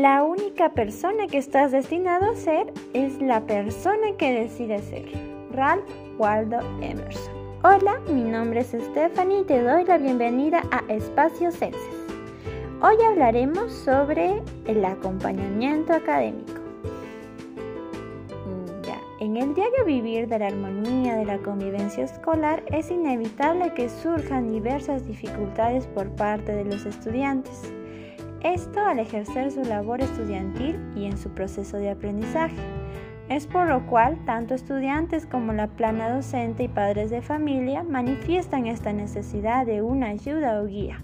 La única persona que estás destinado a ser es la persona que decide ser. Ralph Waldo Emerson. Hola, mi nombre es Stephanie y te doy la bienvenida a Espacio Senses. Hoy hablaremos sobre el acompañamiento académico. En el diario vivir de la armonía de la convivencia escolar es inevitable que surjan diversas dificultades por parte de los estudiantes. Esto al ejercer su labor estudiantil y en su proceso de aprendizaje. Es por lo cual tanto estudiantes como la plana docente y padres de familia manifiestan esta necesidad de una ayuda o guía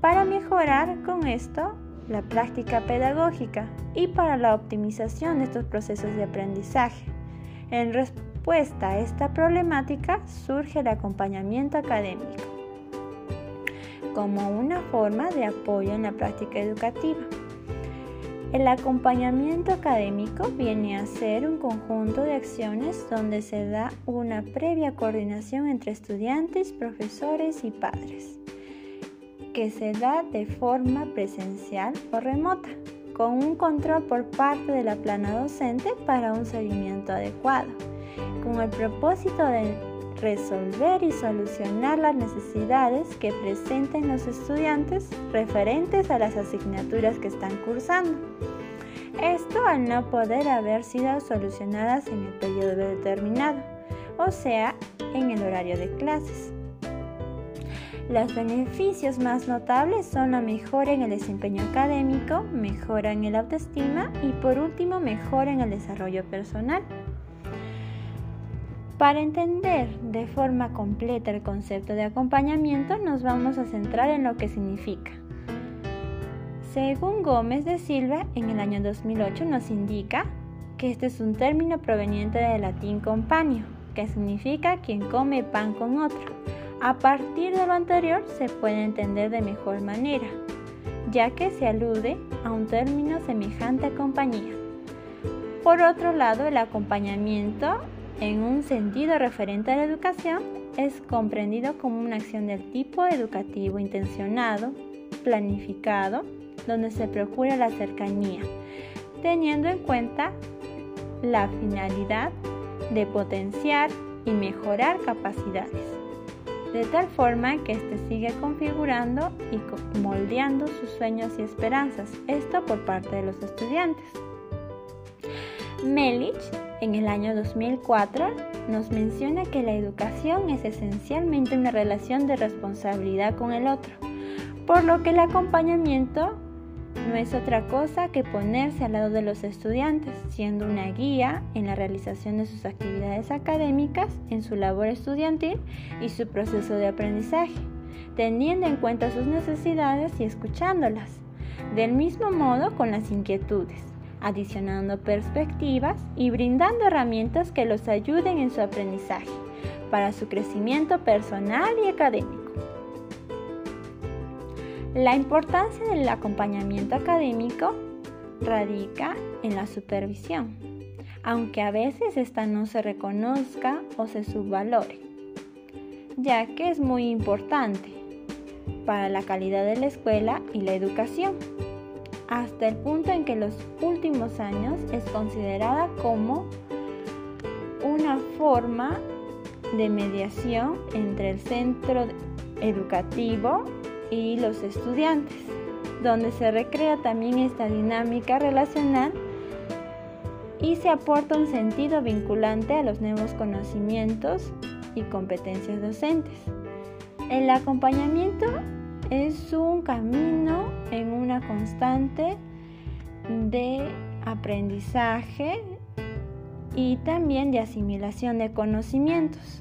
para mejorar con esto la práctica pedagógica y para la optimización de estos procesos de aprendizaje. En respuesta a esta problemática surge el acompañamiento académico como una forma de apoyo en la práctica educativa. El acompañamiento académico viene a ser un conjunto de acciones donde se da una previa coordinación entre estudiantes, profesores y padres, que se da de forma presencial o remota con un control por parte de la plana docente para un seguimiento adecuado, con el propósito de resolver y solucionar las necesidades que presenten los estudiantes referentes a las asignaturas que están cursando. Esto al no poder haber sido solucionadas en el periodo determinado, o sea, en el horario de clases. Los beneficios más notables son la mejora en el desempeño académico, mejora en el autoestima y por último mejora en el desarrollo personal. Para entender de forma completa el concepto de acompañamiento nos vamos a centrar en lo que significa. Según Gómez de Silva, en el año 2008 nos indica que este es un término proveniente del latín companio, que significa quien come pan con otro a partir de lo anterior se puede entender de mejor manera, ya que se alude a un término semejante a compañía. Por otro lado, el acompañamiento, en un sentido referente a la educación, es comprendido como una acción del tipo educativo intencionado, planificado, donde se procura la cercanía, teniendo en cuenta la finalidad de potenciar y mejorar capacidades de tal forma que éste sigue configurando y moldeando sus sueños y esperanzas, esto por parte de los estudiantes. Melich, en el año 2004, nos menciona que la educación es esencialmente una relación de responsabilidad con el otro, por lo que el acompañamiento no es otra cosa que ponerse al lado de los estudiantes, siendo una guía en la realización de sus actividades académicas, en su labor estudiantil y su proceso de aprendizaje, teniendo en cuenta sus necesidades y escuchándolas. Del mismo modo con las inquietudes, adicionando perspectivas y brindando herramientas que los ayuden en su aprendizaje, para su crecimiento personal y académico. La importancia del acompañamiento académico radica en la supervisión, aunque a veces esta no se reconozca o se subvalore, ya que es muy importante para la calidad de la escuela y la educación, hasta el punto en que los últimos años es considerada como una forma de mediación entre el centro educativo y los estudiantes, donde se recrea también esta dinámica relacional y se aporta un sentido vinculante a los nuevos conocimientos y competencias docentes. El acompañamiento es un camino en una constante de aprendizaje y también de asimilación de conocimientos.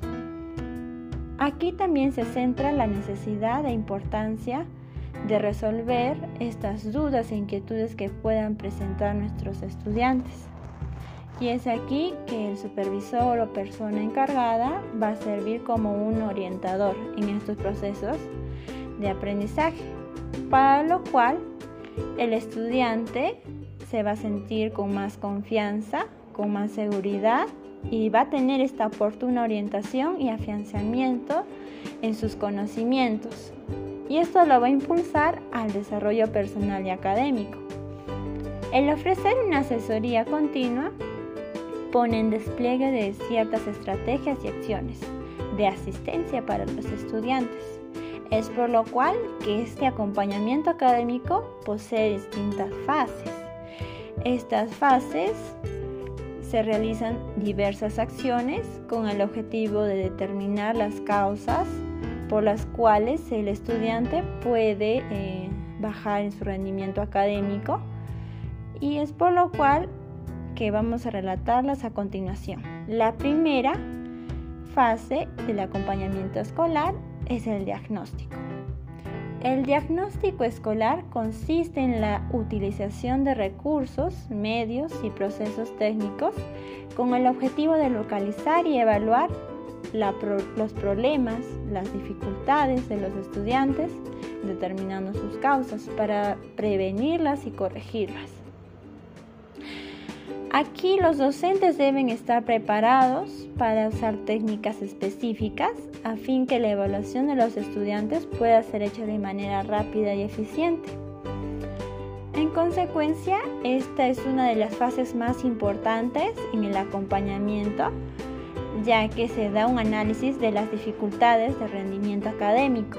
Aquí también se centra la necesidad e importancia de resolver estas dudas e inquietudes que puedan presentar nuestros estudiantes. Y es aquí que el supervisor o persona encargada va a servir como un orientador en estos procesos de aprendizaje, para lo cual el estudiante se va a sentir con más confianza, con más seguridad y va a tener esta oportuna orientación y afianzamiento en sus conocimientos. Y esto lo va a impulsar al desarrollo personal y académico. El ofrecer una asesoría continua pone en despliegue de ciertas estrategias y acciones de asistencia para los estudiantes. Es por lo cual que este acompañamiento académico posee distintas fases. Estas fases se realizan diversas acciones con el objetivo de determinar las causas por las cuales el estudiante puede eh, bajar en su rendimiento académico y es por lo cual que vamos a relatarlas a continuación. La primera fase del acompañamiento escolar es el diagnóstico. El diagnóstico escolar consiste en la utilización de recursos, medios y procesos técnicos con el objetivo de localizar y evaluar los problemas, las dificultades de los estudiantes, determinando sus causas para prevenirlas y corregirlas. Aquí los docentes deben estar preparados para usar técnicas específicas a fin que la evaluación de los estudiantes pueda ser hecha de manera rápida y eficiente. En consecuencia, esta es una de las fases más importantes en el acompañamiento, ya que se da un análisis de las dificultades de rendimiento académico.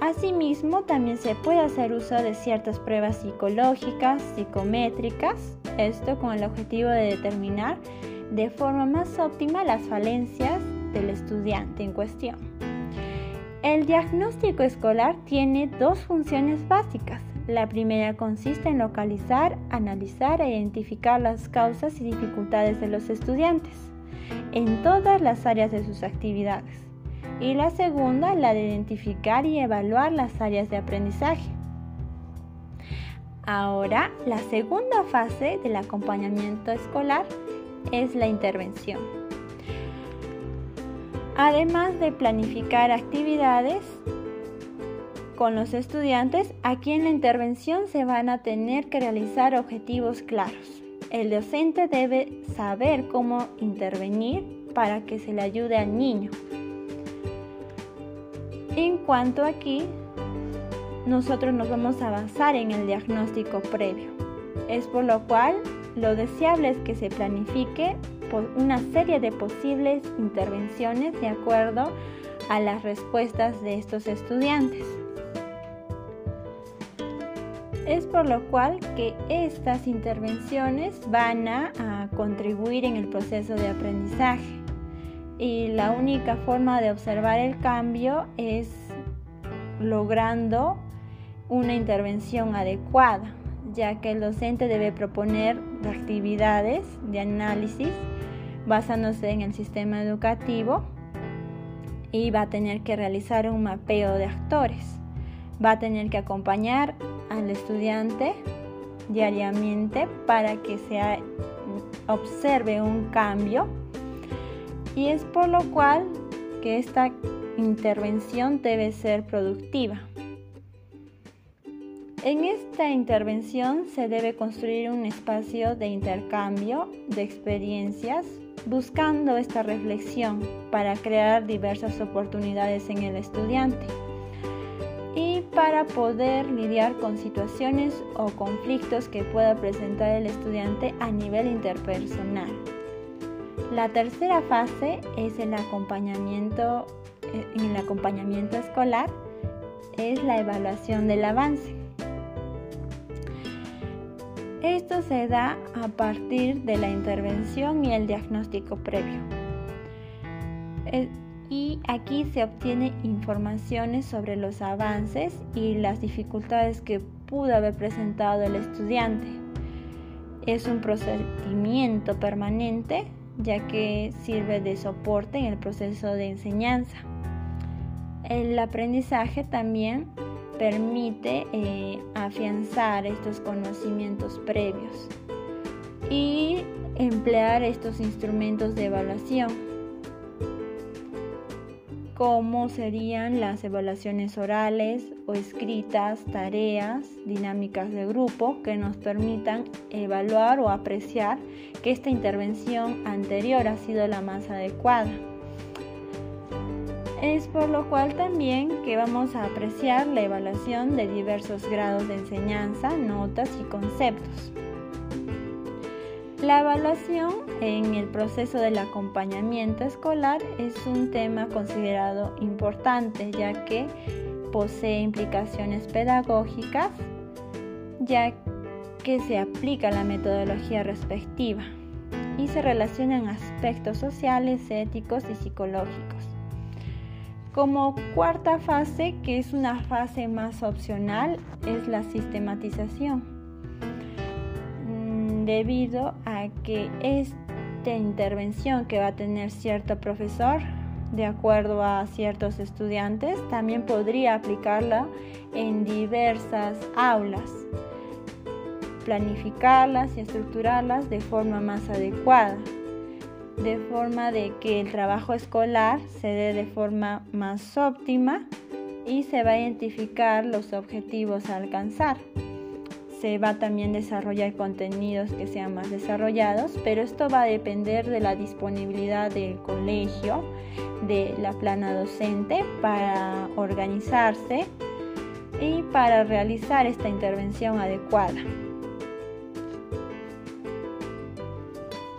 Asimismo, también se puede hacer uso de ciertas pruebas psicológicas, psicométricas, esto con el objetivo de determinar de forma más óptima las falencias del estudiante en cuestión. El diagnóstico escolar tiene dos funciones básicas. La primera consiste en localizar, analizar e identificar las causas y dificultades de los estudiantes en todas las áreas de sus actividades. Y la segunda, la de identificar y evaluar las áreas de aprendizaje. Ahora, la segunda fase del acompañamiento escolar es la intervención. Además de planificar actividades con los estudiantes, aquí en la intervención se van a tener que realizar objetivos claros. El docente debe saber cómo intervenir para que se le ayude al niño. En cuanto aquí, nosotros nos vamos a basar en el diagnóstico previo. Es por lo cual lo deseable es que se planifique por una serie de posibles intervenciones de acuerdo a las respuestas de estos estudiantes. Es por lo cual que estas intervenciones van a, a, contribuir en el proceso de aprendizaje y la única forma de observar el cambio es logrando una intervención adecuada, ya que el docente debe proponer actividades de análisis basándose en el sistema educativo y va a tener que realizar un mapeo de actores. Va a tener que acompañar al estudiante diariamente para que se observe un cambio y es por lo cual que esta intervención debe ser productiva. En esta intervención se debe construir un espacio de intercambio de experiencias buscando esta reflexión para crear diversas oportunidades en el estudiante y para poder lidiar con situaciones o conflictos que pueda presentar el estudiante a nivel interpersonal. La tercera fase es el acompañamiento, eh, en el acompañamiento escolar, es la evaluación del avance. Esto se da a partir de la intervención y el diagnóstico previo. Y aquí se obtiene informaciones sobre los avances y las dificultades que pudo haber presentado el estudiante. Es un procedimiento permanente ya que sirve de soporte en el proceso de enseñanza. El aprendizaje también permite eh, afianzar estos conocimientos previos y emplear estos instrumentos de evaluación como serían las evaluaciones orales o escritas, tareas, dinámicas de grupo que nos permitan evaluar o apreciar que esta intervención anterior ha sido la más adecuada. Es por lo cual también que vamos a apreciar la evaluación de diversos grados de enseñanza, notas y conceptos. La evaluación en el proceso del acompañamiento escolar es un tema considerado importante ya que posee implicaciones pedagógicas ya que se aplica la metodología respectiva y se relacionan aspectos sociales, éticos y psicológicos. Como cuarta fase, que es una fase más opcional, es la sistematización. Mm, debido a que esta intervención que va a tener cierto profesor, de acuerdo a ciertos estudiantes, también podría aplicarla en diversas aulas, planificarlas y estructurarlas de forma más adecuada de forma de que el trabajo escolar se dé de forma más óptima y se va a identificar los objetivos a alcanzar. Se va también a desarrollar contenidos que sean más desarrollados, pero esto va a depender de la disponibilidad del colegio, de la plana docente para organizarse y para realizar esta intervención adecuada.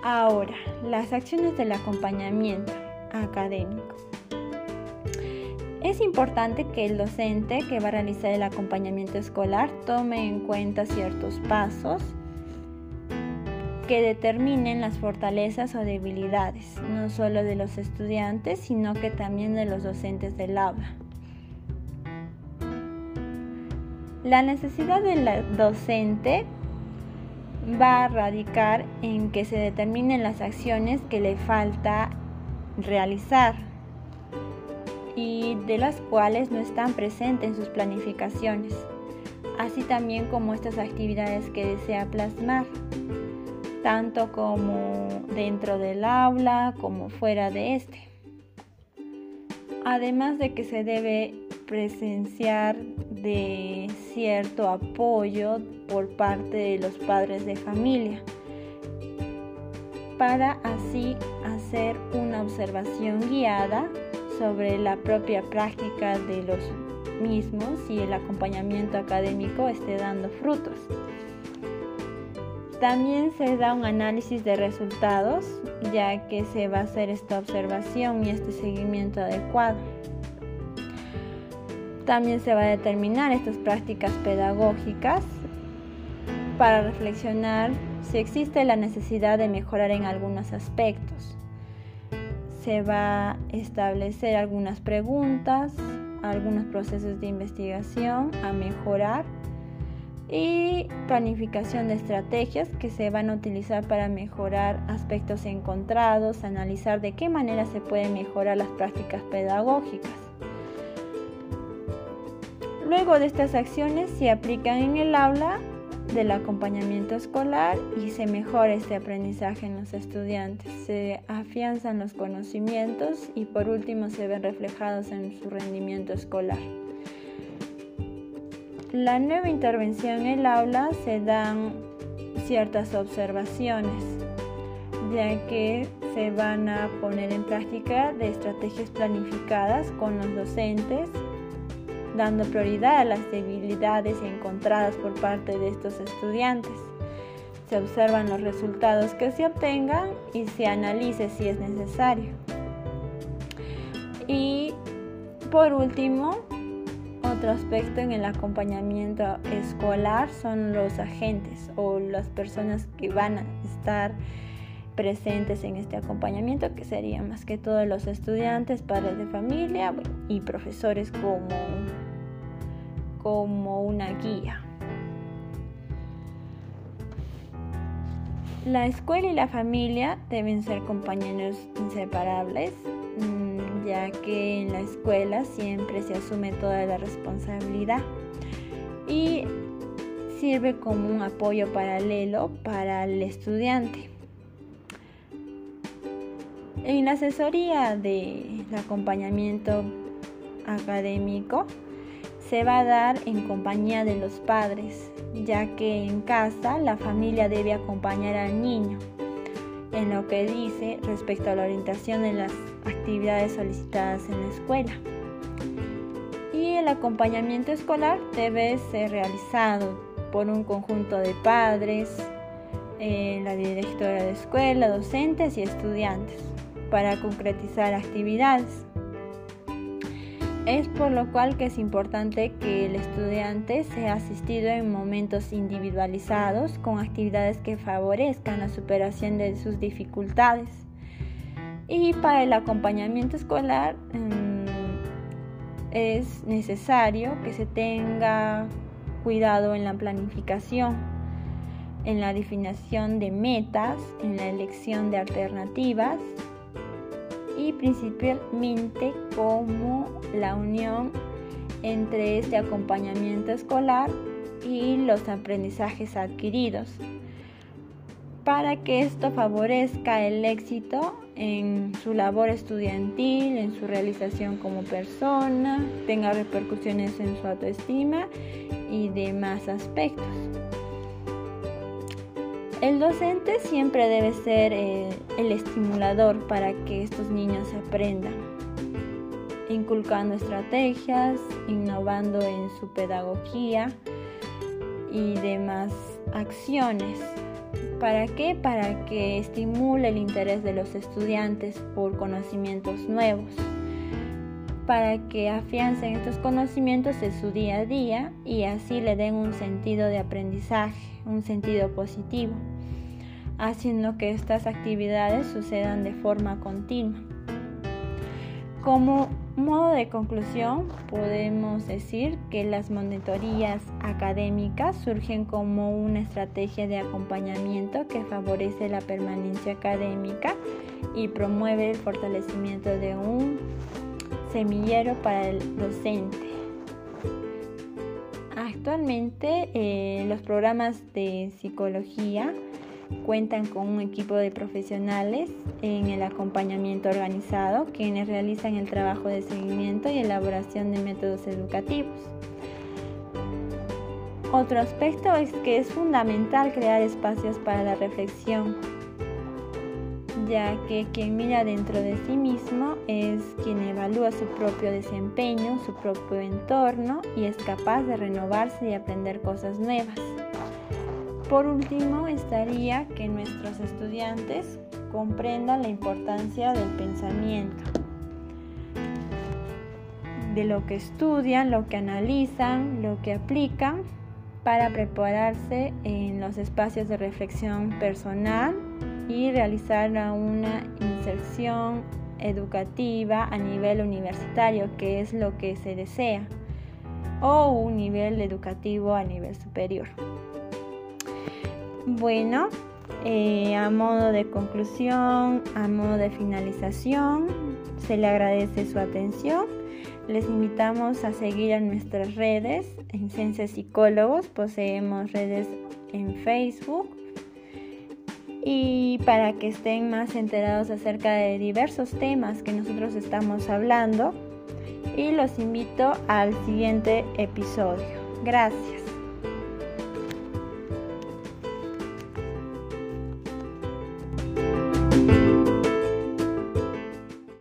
Ahora, las acciones del acompañamiento académico. Es importante que el docente que va a realizar el acompañamiento escolar tome en cuenta ciertos pasos que determinen las fortalezas o debilidades, no solo de los estudiantes, sino que también de los docentes del aula. La necesidad del docente va a radicar en que se determinen las acciones que le falta realizar y de las cuales no están presentes en sus planificaciones, así también como estas actividades que desea plasmar, tanto como dentro del aula como fuera de este. Además de que se debe presenciar de cierto apoyo por parte de los padres de familia para así hacer una observación guiada sobre la propia práctica de los mismos y el acompañamiento académico esté dando frutos. También se da un análisis de resultados ya que se va a hacer esta observación y este seguimiento adecuado. También se va a determinar estas prácticas pedagógicas para reflexionar si existe la necesidad de mejorar en algunos aspectos. Se va a establecer algunas preguntas, algunos procesos de investigación a mejorar y planificación de estrategias que se van a utilizar para mejorar aspectos encontrados, analizar de qué manera se pueden mejorar las prácticas pedagógicas. Luego de estas acciones se aplican en el aula del acompañamiento escolar y se mejora este aprendizaje en los estudiantes, se afianzan los conocimientos y por último se ven reflejados en su rendimiento escolar. La nueva intervención en el aula se dan ciertas observaciones, ya que se van a poner en práctica de estrategias planificadas con los docentes dando prioridad a las debilidades encontradas por parte de estos estudiantes. Se observan los resultados que se obtengan y se analice si es necesario. Y por último, otro aspecto en el acompañamiento escolar son los agentes o las personas que van a estar presentes en este acompañamiento, que serían más que todos los estudiantes, padres de familia y profesores como como una guía. La escuela y la familia deben ser compañeros inseparables, mm, ya que en la escuela siempre se asume toda la responsabilidad y sirve como un apoyo paralelo para el estudiante. En la asesoría del acompañamiento académico, se va a dar en compañía de los padres, ya que en casa la familia debe acompañar al niño en lo que dice respecto a la orientación de las actividades solicitadas en la escuela. Y el acompañamiento escolar debe ser realizado por un conjunto de padres, eh, la directora de escuela, docentes y estudiantes para concretizar actividades. Es por lo cual que es importante que el estudiante sea asistido en momentos individualizados con actividades que favorezcan la superación de sus dificultades. Y para el acompañamiento escolar mm, es necesario que se tenga cuidado en la planificación, en la definición de metas, en la elección de alternativas principalmente como la unión entre este acompañamiento escolar y los aprendizajes adquiridos para que esto favorezca el éxito en su labor estudiantil, en su realización como persona, tenga repercusiones en su autoestima y demás aspectos. El docente siempre debe ser eh, el estimulador para que estos niños aprendan, inculcando estrategias, innovando en su pedagogía y demás acciones. ¿Para qué? Para que estimule el interés de los estudiantes por conocimientos nuevos, para que afiancen estos conocimientos en su día a día y así le den un sentido de aprendizaje, un sentido positivo haciendo que estas actividades sucedan de forma continua. Como modo de conclusión, podemos decir que las monitorías académicas surgen como una estrategia de acompañamiento que favorece la permanencia académica y promueve el fortalecimiento de un semillero para el docente. Actualmente eh, los programas de psicología Cuentan con un equipo de profesionales en el acompañamiento organizado, quienes realizan el trabajo de seguimiento y elaboración de métodos educativos. Otro aspecto es que es fundamental crear espacios para la reflexión, ya que quien mira dentro de sí mismo es quien evalúa su propio desempeño, su propio entorno y es capaz de renovarse y aprender cosas nuevas. Por último, estaría que nuestros estudiantes comprendan la importancia del pensamiento, de lo que estudian, lo que analizan, lo que aplican para prepararse en los espacios de reflexión personal y realizar una inserción educativa a nivel universitario, que es lo que se desea, o un nivel educativo a nivel superior. Bueno, eh, a modo de conclusión, a modo de finalización, se le agradece su atención. Les invitamos a seguir a nuestras redes. En Ciencias Psicólogos poseemos redes en Facebook. Y para que estén más enterados acerca de diversos temas que nosotros estamos hablando. Y los invito al siguiente episodio. Gracias.